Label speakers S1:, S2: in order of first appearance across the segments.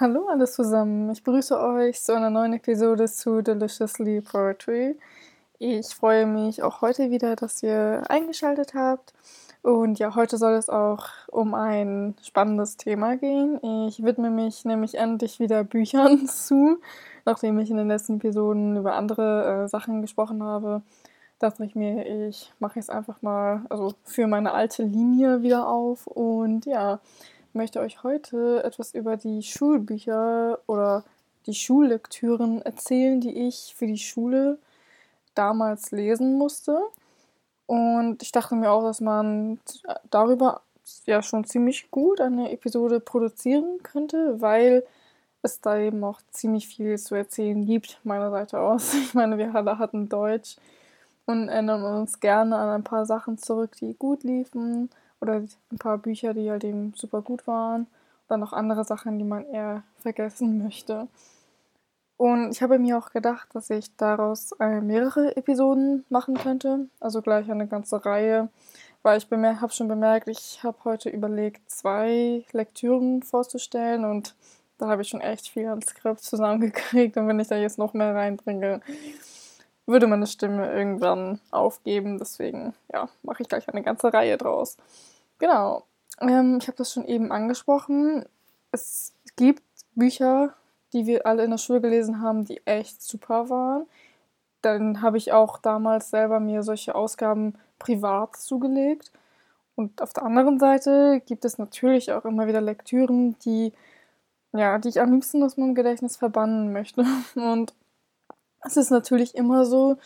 S1: Hallo alles zusammen, ich begrüße euch zu einer neuen Episode zu Deliciously Poetry. Ich freue mich auch heute wieder, dass ihr eingeschaltet habt. Und ja, heute soll es auch um ein spannendes Thema gehen. Ich widme mich nämlich endlich wieder Büchern zu, nachdem ich in den letzten Episoden über andere äh, Sachen gesprochen habe. Dachte ich mir, ich mache jetzt einfach mal, also für meine alte Linie wieder auf und ja, möchte euch heute etwas über die Schulbücher oder die Schullektüren erzählen, die ich für die Schule damals lesen musste. Und ich dachte mir auch, dass man darüber ja schon ziemlich gut eine Episode produzieren könnte, weil es da eben auch ziemlich viel zu erzählen gibt, meiner Seite aus. Ich meine, wir alle hatten Deutsch und erinnern uns gerne an ein paar Sachen zurück, die gut liefen oder ein paar Bücher, die halt eben super gut waren. Dann noch andere Sachen, die man eher vergessen möchte. Und ich habe mir auch gedacht, dass ich daraus äh, mehrere Episoden machen könnte. Also gleich eine ganze Reihe. Weil ich habe schon bemerkt, ich habe heute überlegt, zwei Lektüren vorzustellen. Und da habe ich schon echt viel an Skript zusammengekriegt. Und wenn ich da jetzt noch mehr reinbringe, würde meine Stimme irgendwann aufgeben. Deswegen, ja, mache ich gleich eine ganze Reihe draus. Genau. Ähm, ich habe das schon eben angesprochen. Es gibt Bücher, die wir alle in der Schule gelesen haben, die echt super waren. Dann habe ich auch damals selber mir solche Ausgaben privat zugelegt. Und auf der anderen Seite gibt es natürlich auch immer wieder Lektüren, die, ja, die ich am liebsten aus meinem Gedächtnis verbannen möchte. Und es ist natürlich immer so,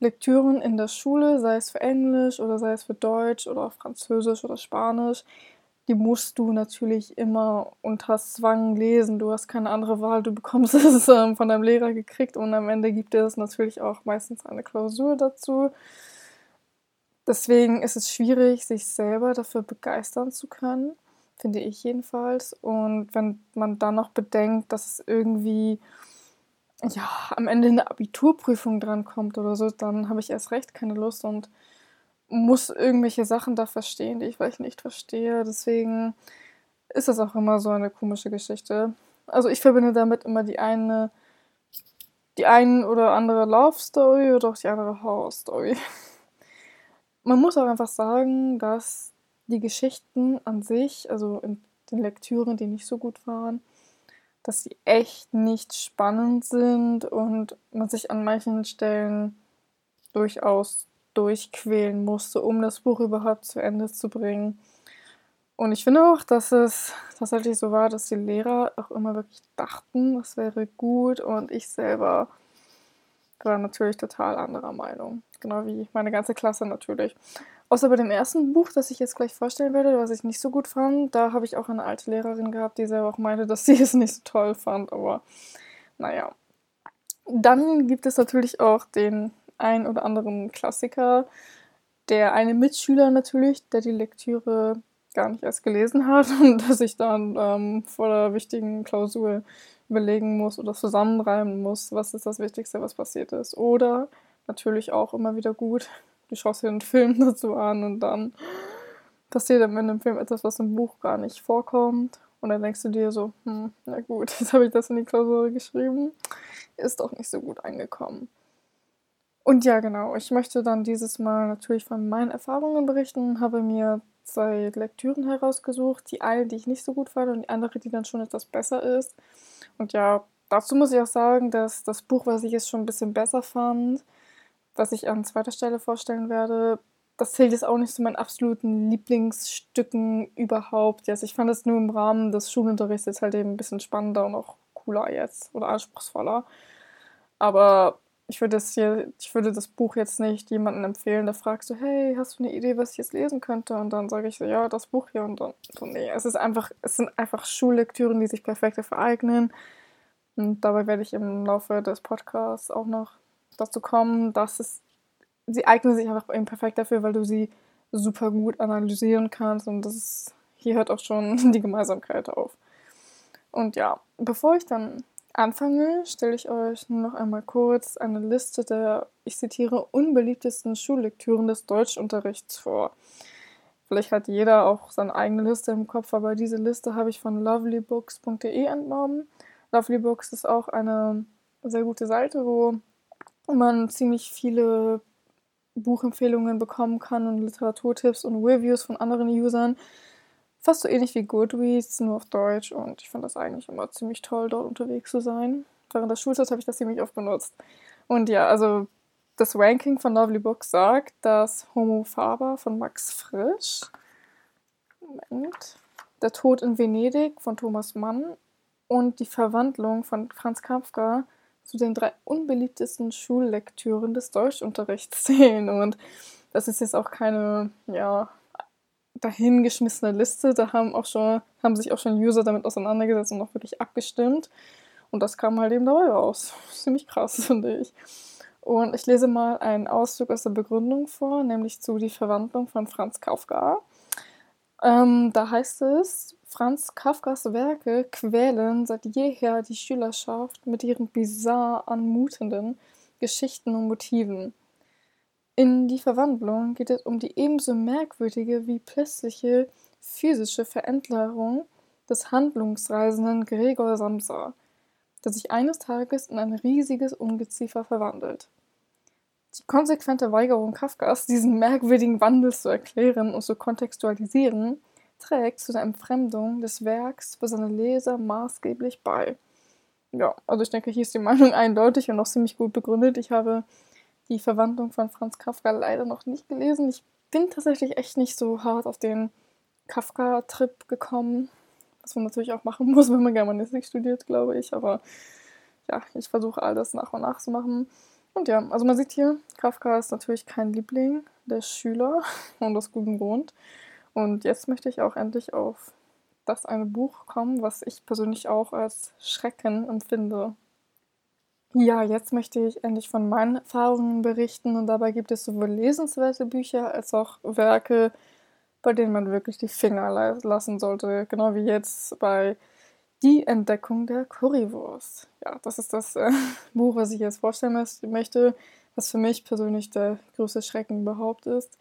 S1: Lektüren in der Schule, sei es für Englisch oder sei es für Deutsch oder Französisch oder Spanisch, die musst du natürlich immer unter Zwang lesen. Du hast keine andere Wahl. Du bekommst es ähm, von deinem Lehrer gekriegt und am Ende gibt es natürlich auch meistens eine Klausur dazu. Deswegen ist es schwierig, sich selber dafür begeistern zu können, finde ich jedenfalls. Und wenn man dann noch bedenkt, dass es irgendwie ja, am Ende eine Abiturprüfung drankommt oder so, dann habe ich erst recht keine Lust und muss irgendwelche Sachen da verstehen, die ich vielleicht nicht verstehe. Deswegen ist das auch immer so eine komische Geschichte. Also ich verbinde damit immer die eine, die ein oder andere Love Story oder auch die andere Horror Story. Man muss auch einfach sagen, dass die Geschichten an sich, also in den Lektüren, die nicht so gut waren, dass sie echt nicht spannend sind und man sich an manchen Stellen durchaus durchquälen musste, um das Buch überhaupt zu Ende zu bringen. Und ich finde auch, dass es tatsächlich so war, dass die Lehrer auch immer wirklich dachten, das wäre gut und ich selber war natürlich total anderer Meinung. Genau wie meine ganze Klasse natürlich. Außer bei dem ersten Buch, das ich jetzt gleich vorstellen werde, was ich nicht so gut fand, da habe ich auch eine alte Lehrerin gehabt, die selber auch meinte, dass sie es nicht so toll fand. Aber naja. Dann gibt es natürlich auch den ein oder anderen Klassiker. Der eine Mitschüler natürlich, der die Lektüre gar nicht erst gelesen hat und dass ich dann ähm, vor der wichtigen Klausur überlegen muss oder zusammenreimen muss, was ist das Wichtigste, was passiert ist. Oder natürlich auch immer wieder gut, du schaust dir einen Film dazu an und dann passiert am Ende im Film etwas, was im Buch gar nicht vorkommt. Und dann denkst du dir so, hm, na gut, jetzt habe ich das in die Klausur geschrieben. Ist doch nicht so gut angekommen. Und ja, genau, ich möchte dann dieses Mal natürlich von meinen Erfahrungen berichten, habe mir zwei Lektüren herausgesucht, die eine, die ich nicht so gut fand und die andere, die dann schon etwas besser ist. Und ja, dazu muss ich auch sagen, dass das Buch, was ich jetzt schon ein bisschen besser fand, was ich an zweiter Stelle vorstellen werde, das zählt jetzt auch nicht zu meinen absoluten Lieblingsstücken überhaupt. Also ich fand es nur im Rahmen des Schulunterrichts jetzt halt eben ein bisschen spannender und auch cooler jetzt oder anspruchsvoller. Aber ich würde das hier, ich würde das Buch jetzt nicht jemandem empfehlen, der fragt so, hey, hast du eine Idee, was ich jetzt lesen könnte? Und dann sage ich so, ja, das Buch hier und dann so, nee, es ist einfach, es sind einfach Schullektüren, die sich perfekt dafür eignen. Und dabei werde ich im Laufe des Podcasts auch noch dazu kommen, dass es, sie eignen sich einfach eben perfekt dafür, weil du sie super gut analysieren kannst und das ist, hier hört auch schon die Gemeinsamkeit auf. Und ja, bevor ich dann anfange, stelle ich euch nur noch einmal kurz eine Liste der, ich zitiere, unbeliebtesten Schullektüren des Deutschunterrichts vor. Vielleicht hat jeder auch seine eigene Liste im Kopf, aber diese Liste habe ich von lovelybooks.de entnommen. Lovelybooks ist auch eine sehr gute Seite, wo man ziemlich viele Buchempfehlungen bekommen kann und Literaturtipps und Reviews von anderen Usern. Fast so ähnlich wie Goodreads, nur auf Deutsch. Und ich finde das eigentlich immer ziemlich toll, dort unterwegs zu sein. Während der Schulzeit habe ich das ziemlich oft benutzt. Und ja, also das Ranking von Lovely Books sagt, dass Homo Faber von Max Frisch, Moment, Der Tod in Venedig von Thomas Mann und Die Verwandlung von Franz Kafka zu den drei unbeliebtesten Schullektüren des Deutschunterrichts zählen. Und das ist jetzt auch keine, ja, dahingeschmissene Liste. Da haben auch schon, haben sich auch schon User damit auseinandergesetzt und auch wirklich abgestimmt. Und das kam halt eben dabei raus. Ziemlich krass, finde ich. Und ich lese mal einen Auszug aus der Begründung vor, nämlich zu Die Verwandlung von Franz Kafka. Ähm, da heißt es, Franz Kafkas Werke quälen seit jeher die Schülerschaft mit ihren bizarr anmutenden Geschichten und Motiven. In die Verwandlung geht es um die ebenso merkwürdige wie plötzliche physische Veränderung des handlungsreisenden Gregor Samsa, der sich eines Tages in ein riesiges Ungeziefer verwandelt. Die konsequente Weigerung Kafkas, diesen merkwürdigen Wandel zu erklären und zu kontextualisieren, trägt zu der Entfremdung des Werks für seine Leser maßgeblich bei. Ja, also ich denke, hier ist die Meinung eindeutig und auch ziemlich gut begründet. Ich habe die Verwandlung von Franz Kafka leider noch nicht gelesen. Ich bin tatsächlich echt nicht so hart auf den Kafka-Trip gekommen, was man natürlich auch machen muss, wenn man Germanistik studiert, glaube ich. Aber ja, ich versuche all das nach und nach zu machen. Und ja, also man sieht hier, Kafka ist natürlich kein Liebling der Schüler und aus gutem Grund. Und jetzt möchte ich auch endlich auf das eine Buch kommen, was ich persönlich auch als Schrecken empfinde. Ja, jetzt möchte ich endlich von meinen Erfahrungen berichten und dabei gibt es sowohl lesenswerte Bücher als auch Werke, bei denen man wirklich die Finger lassen sollte, genau wie jetzt bei Die Entdeckung der Currywurst. Ja, das ist das äh, Buch, was ich jetzt vorstellen möchte, was für mich persönlich der größte Schrecken überhaupt ist.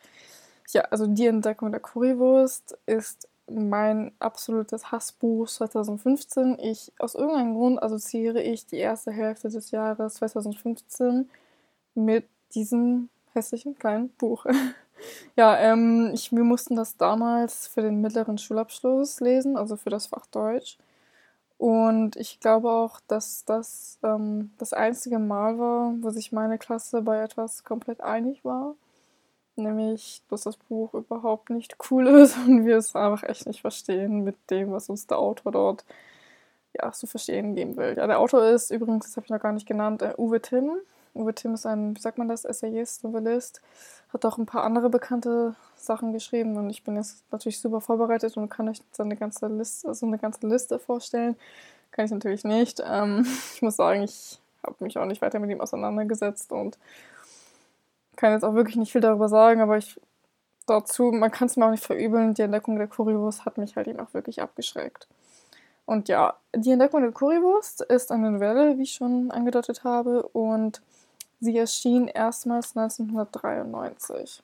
S1: Ja, also die Entdeckung der Currywurst ist mein absolutes Hassbuch 2015. Ich, aus irgendeinem Grund assoziiere ich die erste Hälfte des Jahres 2015 mit diesem hässlichen kleinen Buch. ja, ähm, ich, wir mussten das damals für den mittleren Schulabschluss lesen, also für das Fach Deutsch. Und ich glaube auch, dass das ähm, das einzige Mal war, wo sich meine Klasse bei etwas komplett einig war nämlich, dass das Buch überhaupt nicht cool ist und wir es einfach echt nicht verstehen mit dem, was uns der Autor dort ja, zu verstehen geben will. Ja, der Autor ist übrigens, das habe ich noch gar nicht genannt, äh, Uwe Timm. Uwe Timm ist ein, wie sagt man das, Essayist, Novellist, hat auch ein paar andere bekannte Sachen geschrieben und ich bin jetzt natürlich super vorbereitet und kann euch seine ganze Liste, also eine ganze Liste vorstellen. Kann ich natürlich nicht. Ähm, ich muss sagen, ich habe mich auch nicht weiter mit ihm auseinandergesetzt und kann jetzt auch wirklich nicht viel darüber sagen, aber ich dazu, man kann es mir auch nicht verübeln, die Entdeckung der Currywurst hat mich halt eben auch wirklich abgeschreckt. Und ja, die Entdeckung der Currywurst ist eine Novelle, wie ich schon angedeutet habe, und sie erschien erstmals 1993.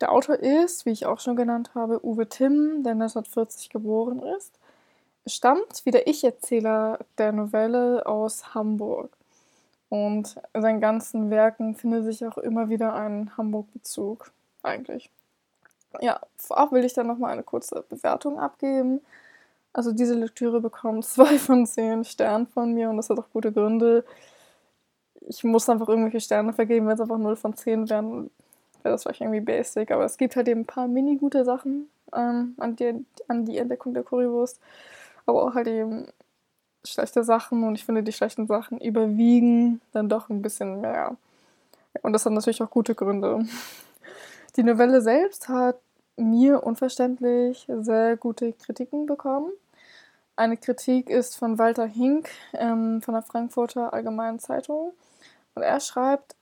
S1: Der Autor ist, wie ich auch schon genannt habe, Uwe Timm, der 1940 geboren ist. Stammt, wie der Ich-Erzähler der Novelle, aus Hamburg. Und in seinen ganzen Werken findet sich auch immer wieder ein Hamburg-Bezug, eigentlich. Ja, vorab will ich dann nochmal eine kurze Bewertung abgeben. Also diese Lektüre bekommt zwei von zehn Sternen von mir und das hat auch gute Gründe. Ich muss einfach irgendwelche Sterne vergeben, wenn es einfach 0 von 10 wären, wäre das vielleicht irgendwie basic. Aber es gibt halt eben ein paar mini-gute Sachen ähm, an, die, an die Entdeckung der Currywurst. Aber auch halt eben schlechte Sachen und ich finde, die schlechten Sachen überwiegen dann doch ein bisschen mehr. Und das hat natürlich auch gute Gründe. Die Novelle selbst hat mir unverständlich sehr gute Kritiken bekommen. Eine Kritik ist von Walter Hink ähm, von der Frankfurter Allgemeinen Zeitung. Und er schreibt,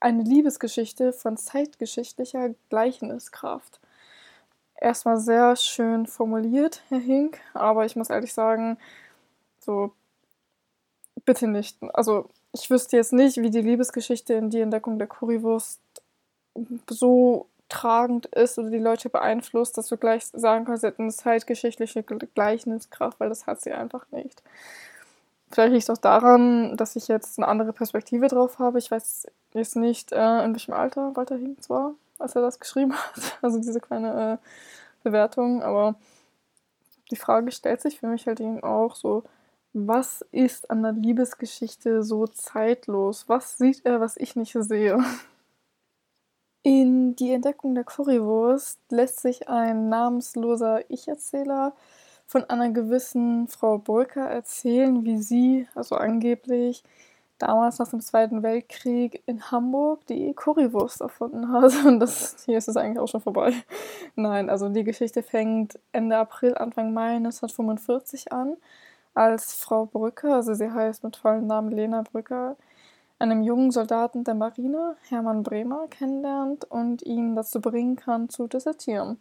S1: eine Liebesgeschichte von zeitgeschichtlicher Gleichniskraft. Erstmal sehr schön formuliert, Herr Hink, aber ich muss ehrlich sagen, so, bitte nicht. Also, ich wüsste jetzt nicht, wie die Liebesgeschichte in die Entdeckung der Currywurst so tragend ist oder die Leute beeinflusst, dass du gleich sagen kannst, sie hat eine zeitgeschichtliche Gleichniskraft, weil das hat sie einfach nicht. Vielleicht liegt es auch daran, dass ich jetzt eine andere Perspektive drauf habe. Ich weiß jetzt nicht, äh, in welchem Alter Walter Higgins war, als er das geschrieben hat. Also diese kleine äh, Bewertung. Aber die Frage stellt sich für mich halt eben auch so, was ist an der Liebesgeschichte so zeitlos? Was sieht er, was ich nicht sehe? In Die Entdeckung der Currywurst lässt sich ein namensloser Ich-Erzähler von einer gewissen Frau Brücker erzählen, wie sie, also angeblich, damals nach dem Zweiten Weltkrieg in Hamburg die Currywurst erfunden hat. Und das, hier ist es eigentlich auch schon vorbei. Nein, also die Geschichte fängt Ende April, Anfang Mai 1945 an, als Frau Brücker, also sie heißt mit vollem Namen Lena Brücker, einem jungen Soldaten der Marine, Hermann Bremer, kennenlernt und ihn dazu bringen kann, zu desertieren.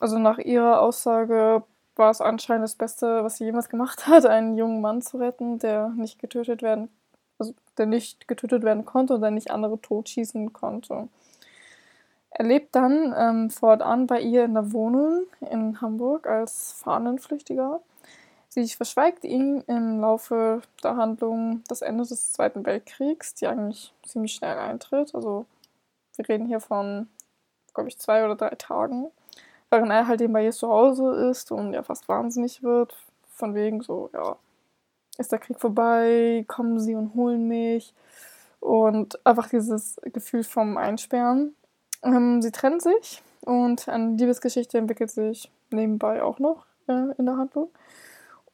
S1: Also nach ihrer Aussage war es anscheinend das Beste, was sie jemals gemacht hat, einen jungen Mann zu retten, der nicht getötet werden, also der nicht getötet werden konnte und der nicht andere totschießen konnte. Er lebt dann ähm, fortan bei ihr in der Wohnung in Hamburg als Fahnenflüchtiger. Sie verschweigt ihm im Laufe der Handlung das Ende des Zweiten Weltkriegs, die eigentlich ziemlich schnell eintritt. Also wir reden hier von, glaube ich, zwei oder drei Tagen während er halt eben bei ihr zu Hause ist und ja fast wahnsinnig wird, von wegen so, ja, ist der Krieg vorbei, kommen sie und holen mich und einfach dieses Gefühl vom Einsperren. Ähm, sie trennen sich und eine Liebesgeschichte entwickelt sich nebenbei auch noch äh, in der Handlung.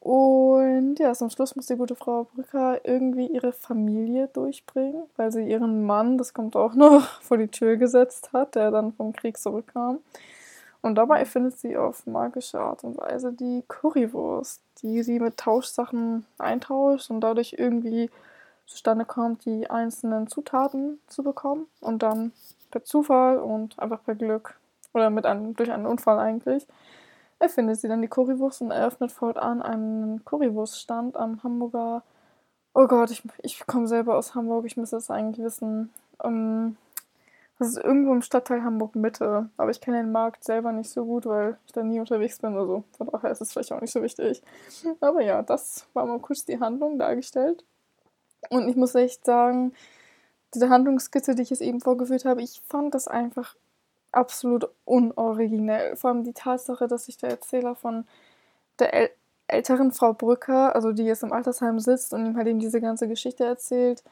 S1: Und ja, zum Schluss muss die gute Frau Brücker irgendwie ihre Familie durchbringen, weil sie ihren Mann, das kommt auch noch, vor die Tür gesetzt hat, der dann vom Krieg zurückkam. Und dabei findet sie auf magische Art und Weise die Currywurst, die sie mit Tauschsachen eintauscht und dadurch irgendwie zustande kommt, die einzelnen Zutaten zu bekommen und dann per Zufall und einfach per Glück oder mit einem, durch einen Unfall eigentlich erfindet sie dann die Currywurst und eröffnet fortan einen Currywurststand am Hamburger. Oh Gott, ich, ich komme selber aus Hamburg, ich müsste es eigentlich wissen. Um, das ist irgendwo im Stadtteil Hamburg-Mitte. Aber ich kenne den Markt selber nicht so gut, weil ich da nie unterwegs bin. Also von daher ist es vielleicht auch nicht so wichtig. Aber ja, das war mal kurz die Handlung dargestellt. Und ich muss echt sagen, diese Handlungskizze, die ich jetzt eben vorgeführt habe, ich fand das einfach absolut unoriginell. Vor allem die Tatsache, dass sich der Erzähler von der äl älteren Frau Brücker, also die jetzt im Altersheim sitzt und ihm halt eben diese ganze Geschichte erzählt,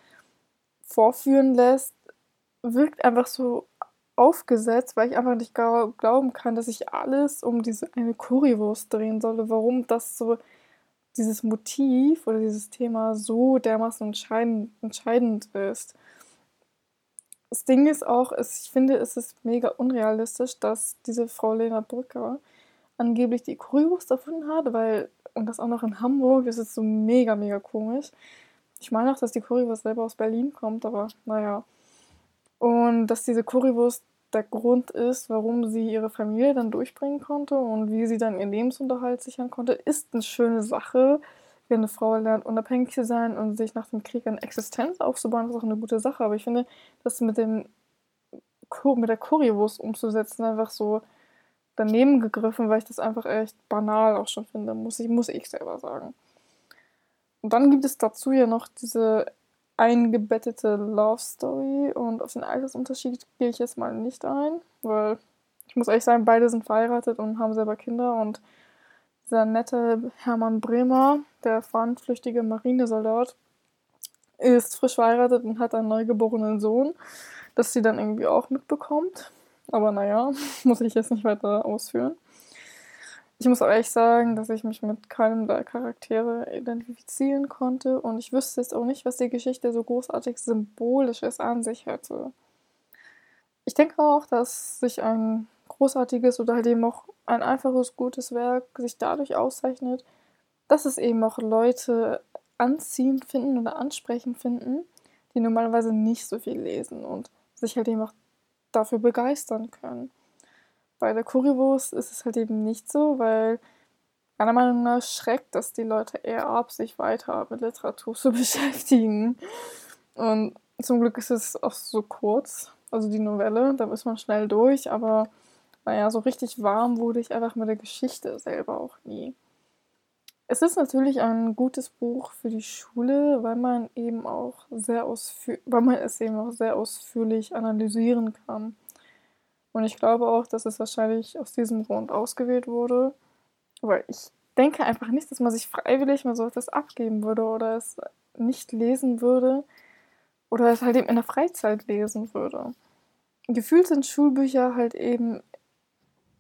S1: vorführen lässt, wirkt einfach so aufgesetzt, weil ich einfach nicht glauben kann, dass ich alles um diese eine Currywurst drehen solle. Warum das so, dieses Motiv oder dieses Thema so dermaßen entscheidend, entscheidend ist. Das Ding ist auch, ich finde, es ist mega unrealistisch, dass diese Frau Lena Brücker angeblich die Currywurst erfunden hat, weil, und das auch noch in Hamburg, das ist so mega, mega komisch. Ich meine auch, dass die Currywurst selber aus Berlin kommt, aber naja. Und dass diese Currywurst der Grund ist, warum sie ihre Familie dann durchbringen konnte und wie sie dann ihren Lebensunterhalt sichern konnte, ist eine schöne Sache. Wenn eine Frau lernt, unabhängig zu sein und sich nach dem Krieg eine Existenz aufzubauen, ist auch eine gute Sache. Aber ich finde, das mit, dem, mit der Currywurst umzusetzen, einfach so daneben gegriffen, weil ich das einfach echt banal auch schon finde, muss ich, muss ich selber sagen. Und dann gibt es dazu ja noch diese eingebettete Love Story und auf den Altersunterschied gehe ich jetzt mal nicht ein, weil ich muss ehrlich sagen, beide sind verheiratet und haben selber Kinder und dieser nette Hermann Bremer, der fahnenflüchtige Marinesoldat, ist frisch verheiratet und hat einen neugeborenen Sohn, das sie dann irgendwie auch mitbekommt. Aber naja, muss ich jetzt nicht weiter ausführen. Ich muss auch ehrlich sagen, dass ich mich mit keinem der Charaktere identifizieren konnte und ich wüsste jetzt auch nicht, was die Geschichte so großartig Symbolisches an sich hätte. Ich denke auch, dass sich ein großartiges oder halt eben auch ein einfaches, gutes Werk sich dadurch auszeichnet, dass es eben auch Leute anziehend finden oder ansprechend finden, die normalerweise nicht so viel lesen und sich halt eben auch dafür begeistern können. Bei der Currywurst ist es halt eben nicht so, weil meiner Meinung nach schreckt das die Leute eher ab, sich weiter mit Literatur zu beschäftigen. Und zum Glück ist es auch so kurz, also die Novelle, da ist man schnell durch, aber naja, so richtig warm wurde ich einfach mit der Geschichte selber auch nie. Es ist natürlich ein gutes Buch für die Schule, weil man eben auch sehr weil man es eben auch sehr ausführlich analysieren kann. Und ich glaube auch, dass es wahrscheinlich aus diesem Grund ausgewählt wurde, weil ich denke einfach nicht, dass man sich freiwillig mal so etwas abgeben würde oder es nicht lesen würde oder es halt eben in der Freizeit lesen würde. Gefühlt sind Schulbücher halt eben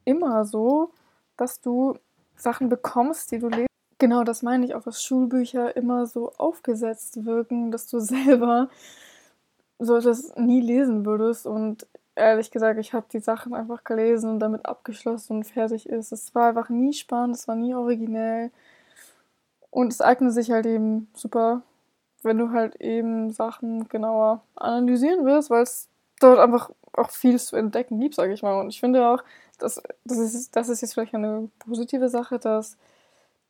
S1: immer so, dass du Sachen bekommst, die du lesest. Genau, das meine ich auch, dass Schulbücher immer so aufgesetzt wirken, dass du selber so etwas nie lesen würdest. Und ehrlich gesagt, ich habe die Sachen einfach gelesen und damit abgeschlossen und fertig ist. Es war einfach nie spannend, es war nie originell. Und es eignet sich halt eben super, wenn du halt eben Sachen genauer analysieren willst, weil es dort einfach auch viel zu entdecken gibt, sage ich mal. Und ich finde auch, dass, das, ist, das ist jetzt vielleicht eine positive Sache, dass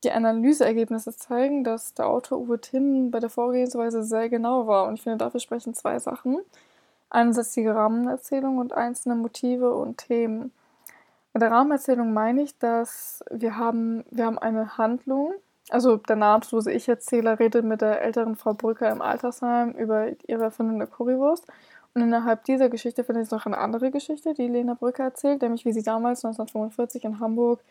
S1: die Analyseergebnisse zeigen, dass der Autor Uwe Timm bei der Vorgehensweise sehr genau war. Und ich finde, dafür sprechen zwei Sachen. Einerseits die Rahmenerzählung und einzelne Motive und Themen. Mit der Rahmenerzählung meine ich, dass wir haben, wir haben eine Handlung, also der namenslose Ich-Erzähler redet mit der älteren Frau Brücker im Altersheim über ihre Erfindung der Currywurst. Und innerhalb dieser Geschichte findet sich noch eine andere Geschichte, die Lena Brücker erzählt, nämlich wie sie damals 1945 in Hamburg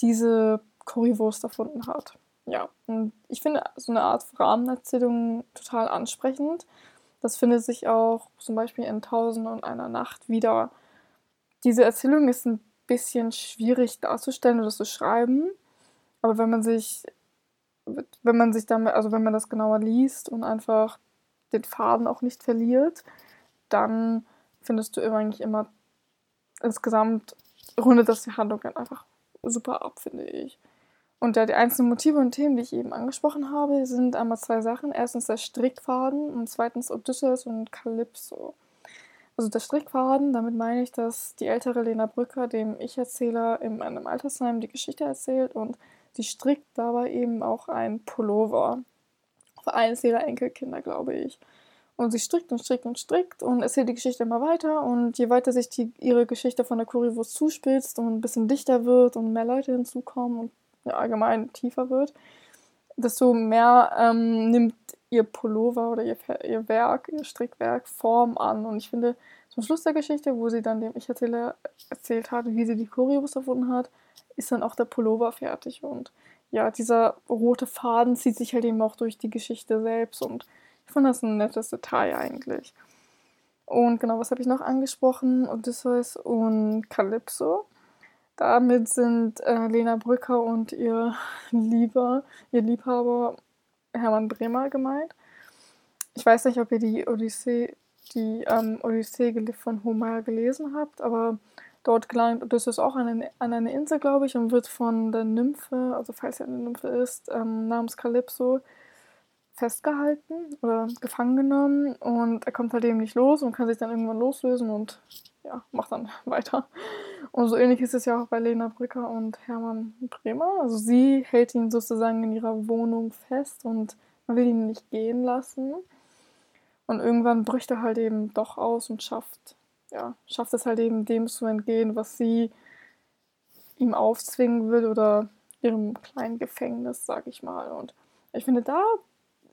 S1: diese Currywurst erfunden hat. Ja, und ich finde so eine Art Rahmenerzählung total ansprechend. Das findet sich auch zum Beispiel in Tausend und einer Nacht wieder. Diese Erzählung ist ein bisschen schwierig darzustellen oder zu schreiben, aber wenn man sich, wenn man sich damit, also wenn man das genauer liest und einfach den Faden auch nicht verliert, dann findest du eigentlich immer insgesamt rundet das die Handlung dann einfach super ab, finde ich. Und ja, die einzelnen Motive und Themen, die ich eben angesprochen habe, sind einmal zwei Sachen. Erstens der Strickfaden und zweitens Odysseus und Kalypso. Also der Strickfaden, damit meine ich, dass die ältere Lena Brücker dem Ich-Erzähler in einem Altersheim die Geschichte erzählt und sie strickt dabei eben auch ein Pullover. Für eines ihrer Enkelkinder, glaube ich. Und sie strickt und strickt und strickt und erzählt die Geschichte immer weiter. Und je weiter sich die, ihre Geschichte von der Currywurst zuspitzt und ein bisschen dichter wird und mehr Leute hinzukommen und ja, allgemein tiefer wird, desto mehr ähm, nimmt ihr Pullover oder ihr, ihr Werk, ihr Strickwerk Form an. Und ich finde, zum Schluss der Geschichte, wo sie dann dem Ich-Erzähler erzählt hat, wie sie die Currywurst erfunden hat, ist dann auch der Pullover fertig. Und ja, dieser rote Faden zieht sich halt eben auch durch die Geschichte selbst und ich fand das ein nettes Detail eigentlich. Und genau, was habe ich noch angesprochen? Odysseus und Calypso. Damit sind äh, Lena Brücker und ihr Lieber, ihr Liebhaber Hermann Bremer gemeint. Ich weiß nicht, ob ihr die Odyssee, die ähm, Odyssee von Homer gelesen habt, aber dort gelangt Odysseus auch an eine, an eine Insel, glaube ich, und wird von der Nymphe, also falls er eine Nymphe ist, ähm, namens Calypso, festgehalten oder gefangen genommen und er kommt halt eben nicht los und kann sich dann irgendwann loslösen und ja, macht dann weiter. Und so ähnlich ist es ja auch bei Lena Brücker und Hermann Bremer. Also sie hält ihn sozusagen in ihrer Wohnung fest und man will ihn nicht gehen lassen. Und irgendwann bricht er halt eben doch aus und schafft, ja, schafft es halt eben dem zu entgehen, was sie ihm aufzwingen will oder ihrem kleinen Gefängnis, sag ich mal. Und ich finde, da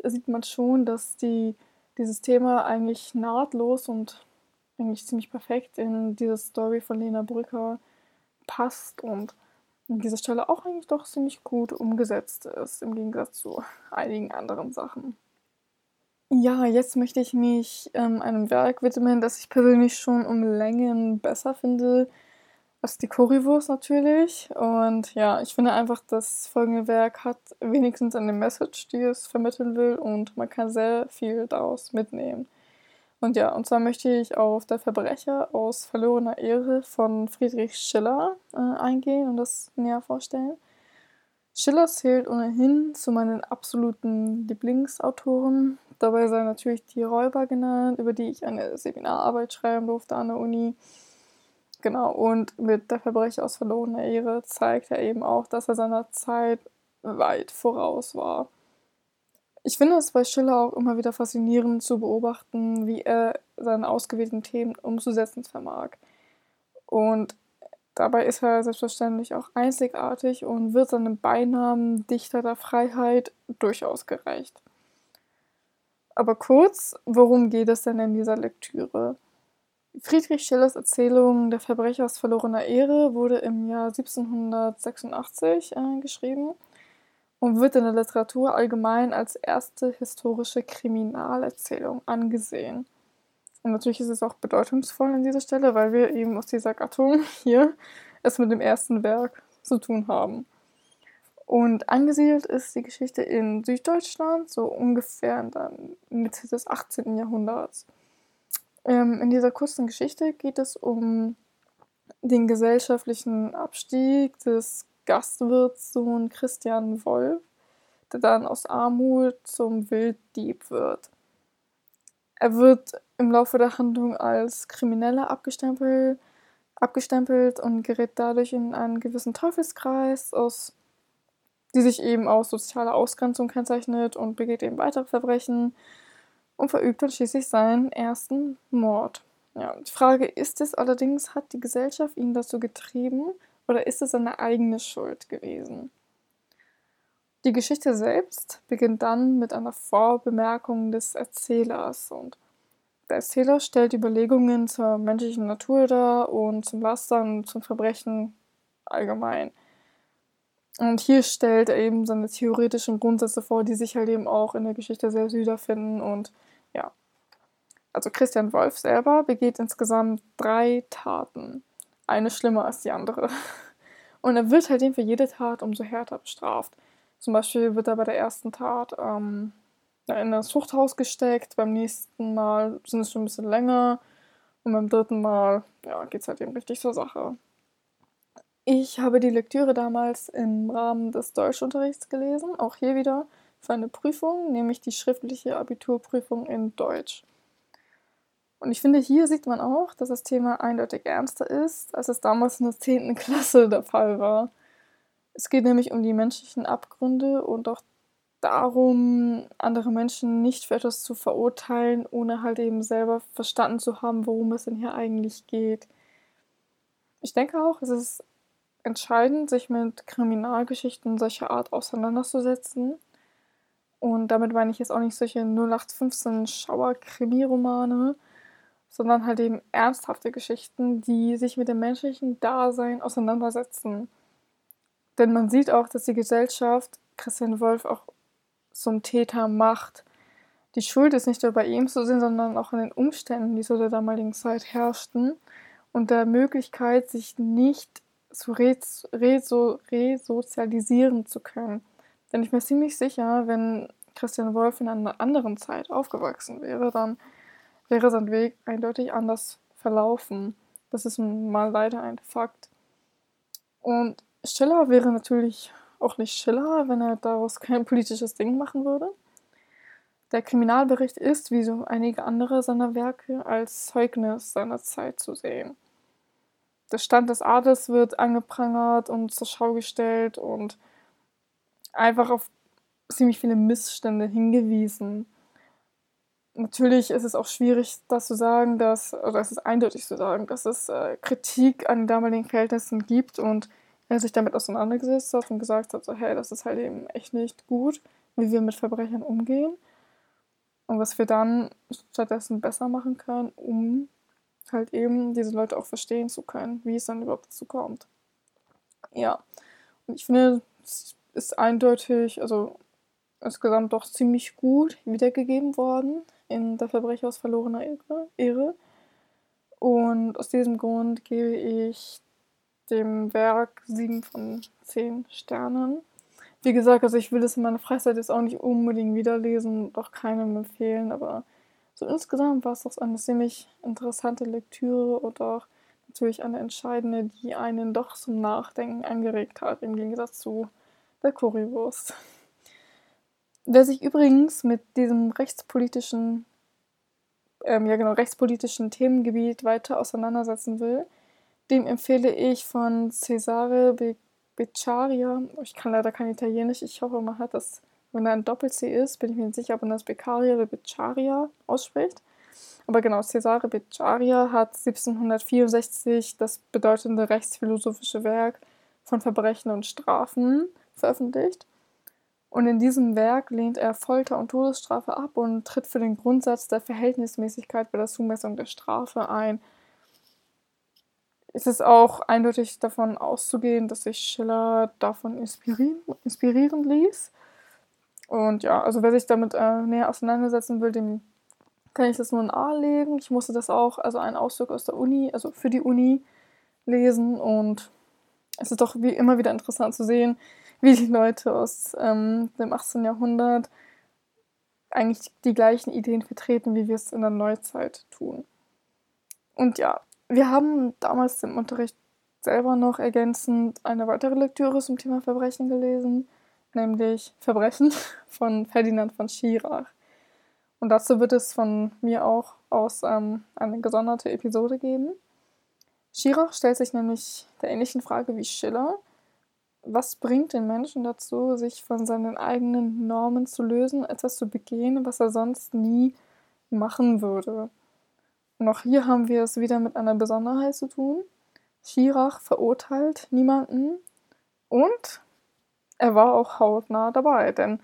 S1: sieht man schon, dass die, dieses Thema eigentlich nahtlos und eigentlich ziemlich perfekt in diese Story von Lena Brücker passt und an dieser Stelle auch eigentlich doch ziemlich gut umgesetzt ist, im Gegensatz zu einigen anderen Sachen. Ja, jetzt möchte ich mich ähm, einem Werk widmen, das ich persönlich schon um Längen besser finde, ist die Currywurst natürlich. Und ja, ich finde einfach, das folgende Werk hat wenigstens eine Message, die es vermitteln will und man kann sehr viel daraus mitnehmen. Und ja, und zwar möchte ich auf Der Verbrecher aus verlorener Ehre von Friedrich Schiller äh, eingehen und das näher vorstellen. Schiller zählt ohnehin zu meinen absoluten Lieblingsautoren. Dabei sei natürlich die Räuber genannt, über die ich eine Seminararbeit schreiben durfte an der Uni. Genau, und mit der Verbrecher aus verlorener Ehre zeigt er eben auch, dass er seiner Zeit weit voraus war. Ich finde es bei Schiller auch immer wieder faszinierend zu beobachten, wie er seine ausgewählten Themen umzusetzen vermag. Und dabei ist er selbstverständlich auch einzigartig und wird seinem Beinamen Dichter der Freiheit durchaus gerecht. Aber kurz, worum geht es denn in dieser Lektüre? Friedrich Schillers Erzählung Der Verbrecher aus verlorener Ehre wurde im Jahr 1786 äh, geschrieben und wird in der Literatur allgemein als erste historische Kriminalerzählung angesehen. Und natürlich ist es auch bedeutungsvoll an dieser Stelle, weil wir eben aus dieser Gattung hier es mit dem ersten Werk zu tun haben. Und angesiedelt ist die Geschichte in Süddeutschland, so ungefähr in der Mitte des 18. Jahrhunderts. Ähm, in dieser kurzen Geschichte geht es um den gesellschaftlichen Abstieg des Gastwirtssohn Christian Wolf, der dann aus Armut zum Wilddieb wird. Er wird im Laufe der Handlung als Krimineller abgestempelt, abgestempelt und gerät dadurch in einen gewissen Teufelskreis, aus, die sich eben aus sozialer Ausgrenzung kennzeichnet und begeht eben weitere Verbrechen und verübt dann schließlich seinen ersten Mord. Ja, die Frage ist es allerdings, hat die Gesellschaft ihn dazu getrieben oder ist es seine eigene Schuld gewesen? Die Geschichte selbst beginnt dann mit einer Vorbemerkung des Erzählers und der Erzähler stellt Überlegungen zur menschlichen Natur dar und zum Lastern und zum Verbrechen allgemein. Und hier stellt er eben seine theoretischen Grundsätze vor, die sich halt eben auch in der Geschichte sehr wiederfinden und. Also Christian Wolf selber begeht insgesamt drei Taten. Eine schlimmer als die andere. Und er wird halt eben für jede Tat umso härter bestraft. Zum Beispiel wird er bei der ersten Tat ähm, in das Zuchthaus gesteckt, beim nächsten Mal sind es schon ein bisschen länger und beim dritten Mal ja, geht es halt eben richtig zur Sache. Ich habe die Lektüre damals im Rahmen des Deutschunterrichts gelesen, auch hier wieder für eine Prüfung, nämlich die schriftliche Abiturprüfung in Deutsch. Und ich finde, hier sieht man auch, dass das Thema eindeutig ernster ist, als es damals in der 10. Klasse der Fall war. Es geht nämlich um die menschlichen Abgründe und auch darum, andere Menschen nicht für etwas zu verurteilen, ohne halt eben selber verstanden zu haben, worum es denn hier eigentlich geht. Ich denke auch, es ist entscheidend, sich mit Kriminalgeschichten solcher Art auseinanderzusetzen und damit meine ich jetzt auch nicht solche 0815 Schauer-Krimi-Romane, sondern halt eben ernsthafte Geschichten, die sich mit dem menschlichen Dasein auseinandersetzen. Denn man sieht auch, dass die Gesellschaft Christian Wolf auch zum Täter macht. Die Schuld ist nicht nur bei ihm zu sehen, sondern auch in den Umständen, die zu der damaligen Zeit herrschten und der Möglichkeit, sich nicht zu resozialisieren zu können. Denn ich bin ziemlich sicher, wenn Christian Wolf in einer anderen Zeit aufgewachsen wäre, dann wäre sein Weg eindeutig anders verlaufen. Das ist mal leider ein Fakt. Und Schiller wäre natürlich auch nicht Schiller, wenn er daraus kein politisches Ding machen würde. Der Kriminalbericht ist, wie so einige andere seiner Werke, als Zeugnis seiner Zeit zu sehen. Der Stand des Adels wird angeprangert und zur Schau gestellt und einfach auf ziemlich viele Missstände hingewiesen. Natürlich ist es auch schwierig, das zu sagen, dass, oder es ist eindeutig zu sagen, dass es äh, Kritik an den damaligen Verhältnissen gibt und er sich damit auseinandergesetzt hat und gesagt hat, so, hey, das ist halt eben echt nicht gut, wie wir mit Verbrechern umgehen und was wir dann stattdessen besser machen können, um halt eben diese Leute auch verstehen zu können, wie es dann überhaupt dazu kommt. Ja, und ich finde, ist eindeutig, also insgesamt doch ziemlich gut wiedergegeben worden in Der Verbrecher aus verlorener Ehre. Und aus diesem Grund gebe ich dem Werk 7 von 10 Sternen. Wie gesagt, also ich will es in meiner Freizeit jetzt auch nicht unbedingt wiederlesen auch keinem empfehlen, aber so insgesamt war es doch eine ziemlich interessante Lektüre und auch natürlich eine entscheidende, die einen doch zum Nachdenken angeregt hat, im Gegensatz zu der Currywurst. Wer sich übrigens mit diesem rechtspolitischen, ähm, ja genau, rechtspolitischen Themengebiet weiter auseinandersetzen will, dem empfehle ich von Cesare Be Beccaria, ich kann leider kein Italienisch, ich hoffe, man hat das Wenn da ein Doppel-C ist, bin ich mir nicht sicher, ob man das Beccaria oder Beccaria ausspricht. Aber genau, Cesare Beccaria hat 1764 das bedeutende rechtsphilosophische Werk von Verbrechen und Strafen veröffentlicht. Und in diesem Werk lehnt er Folter und Todesstrafe ab und tritt für den Grundsatz der Verhältnismäßigkeit bei der Zumessung der Strafe ein. Es ist auch eindeutig davon auszugehen, dass sich Schiller davon inspirieren, inspirieren ließ. Und ja, also wer sich damit äh, näher auseinandersetzen will, dem kann ich das nur nahelegen. Ich musste das auch, also einen Auszug aus der Uni, also für die Uni lesen und es ist doch wie immer wieder interessant zu sehen, wie die Leute aus ähm, dem 18. Jahrhundert eigentlich die gleichen Ideen vertreten, wie wir es in der Neuzeit tun. Und ja, wir haben damals im Unterricht selber noch ergänzend eine weitere Lektüre zum Thema Verbrechen gelesen, nämlich Verbrechen von Ferdinand von Schirach. Und dazu wird es von mir auch aus ähm, eine gesonderte Episode geben. Schirach stellt sich nämlich der ähnlichen Frage wie Schiller. Was bringt den Menschen dazu, sich von seinen eigenen Normen zu lösen, etwas zu begehen, was er sonst nie machen würde? Und auch hier haben wir es wieder mit einer Besonderheit zu tun. Schirach verurteilt niemanden und er war auch hautnah dabei, denn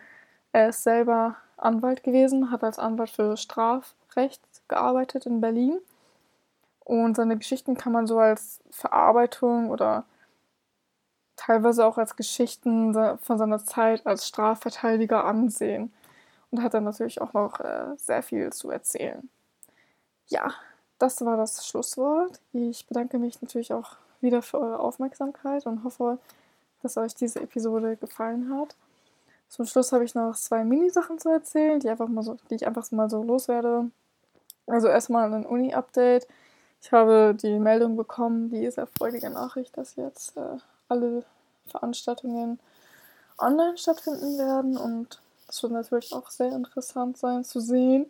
S1: er ist selber Anwalt gewesen, hat als Anwalt für Strafrecht gearbeitet in Berlin. Und seine Geschichten kann man so als Verarbeitung oder teilweise auch als Geschichten von seiner Zeit als Strafverteidiger ansehen. Und hat dann natürlich auch noch äh, sehr viel zu erzählen. Ja, das war das Schlusswort. Ich bedanke mich natürlich auch wieder für eure Aufmerksamkeit und hoffe, dass euch diese Episode gefallen hat. Zum Schluss habe ich noch zwei Mini-Sachen zu erzählen, die, einfach mal so, die ich einfach mal so loswerde. Also erstmal ein Uni-Update. Ich habe die Meldung bekommen, die sehr freudige Nachricht, dass jetzt äh, alle Veranstaltungen online stattfinden werden. Und es wird natürlich auch sehr interessant sein zu sehen,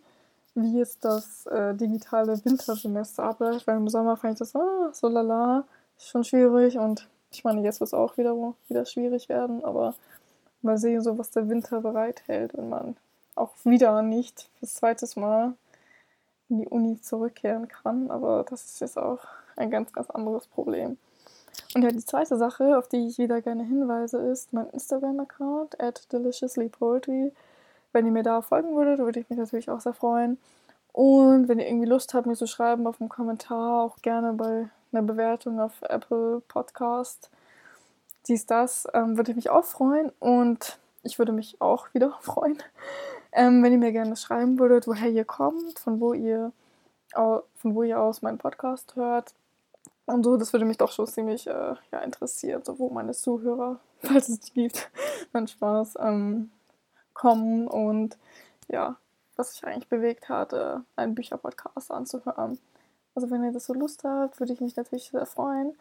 S1: wie jetzt das äh, digitale Wintersemester abläuft. Weil im Sommer fand ich das ah, so lala, ist schon schwierig. Und ich meine, jetzt wird es auch wieder, wieder schwierig werden. Aber mal sehen, so was der Winter bereithält, wenn man auch wieder nicht fürs zweite Mal in die Uni zurückkehren kann. Aber das ist jetzt auch ein ganz, ganz anderes Problem. Und ja, die zweite Sache, auf die ich wieder gerne hinweise, ist mein Instagram-Account at deliciouslypoetry. Wenn ihr mir da folgen würdet, würde ich mich natürlich auch sehr freuen. Und wenn ihr irgendwie Lust habt, mir zu schreiben auf einem Kommentar, auch gerne bei einer Bewertung auf Apple Podcast dies, das, ähm, würde ich mich auch freuen. Und ich würde mich auch wieder freuen, ähm, wenn ihr mir gerne schreiben würdet, woher ihr kommt, von wo ihr, von wo ihr aus meinen Podcast hört. Und so, das würde mich doch schon ziemlich äh, ja, interessieren, so wo meine Zuhörer, falls es die gibt, dann Spaß, ähm, kommen und ja, was sich eigentlich bewegt hat, äh, einen Bücherpodcast anzuhören. Also wenn ihr das so Lust habt, würde ich mich natürlich sehr freuen.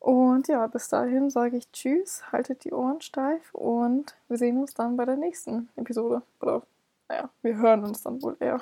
S1: Und ja, bis dahin sage ich Tschüss, haltet die Ohren steif und wir sehen uns dann bei der nächsten Episode. Oder naja, wir hören uns dann wohl eher.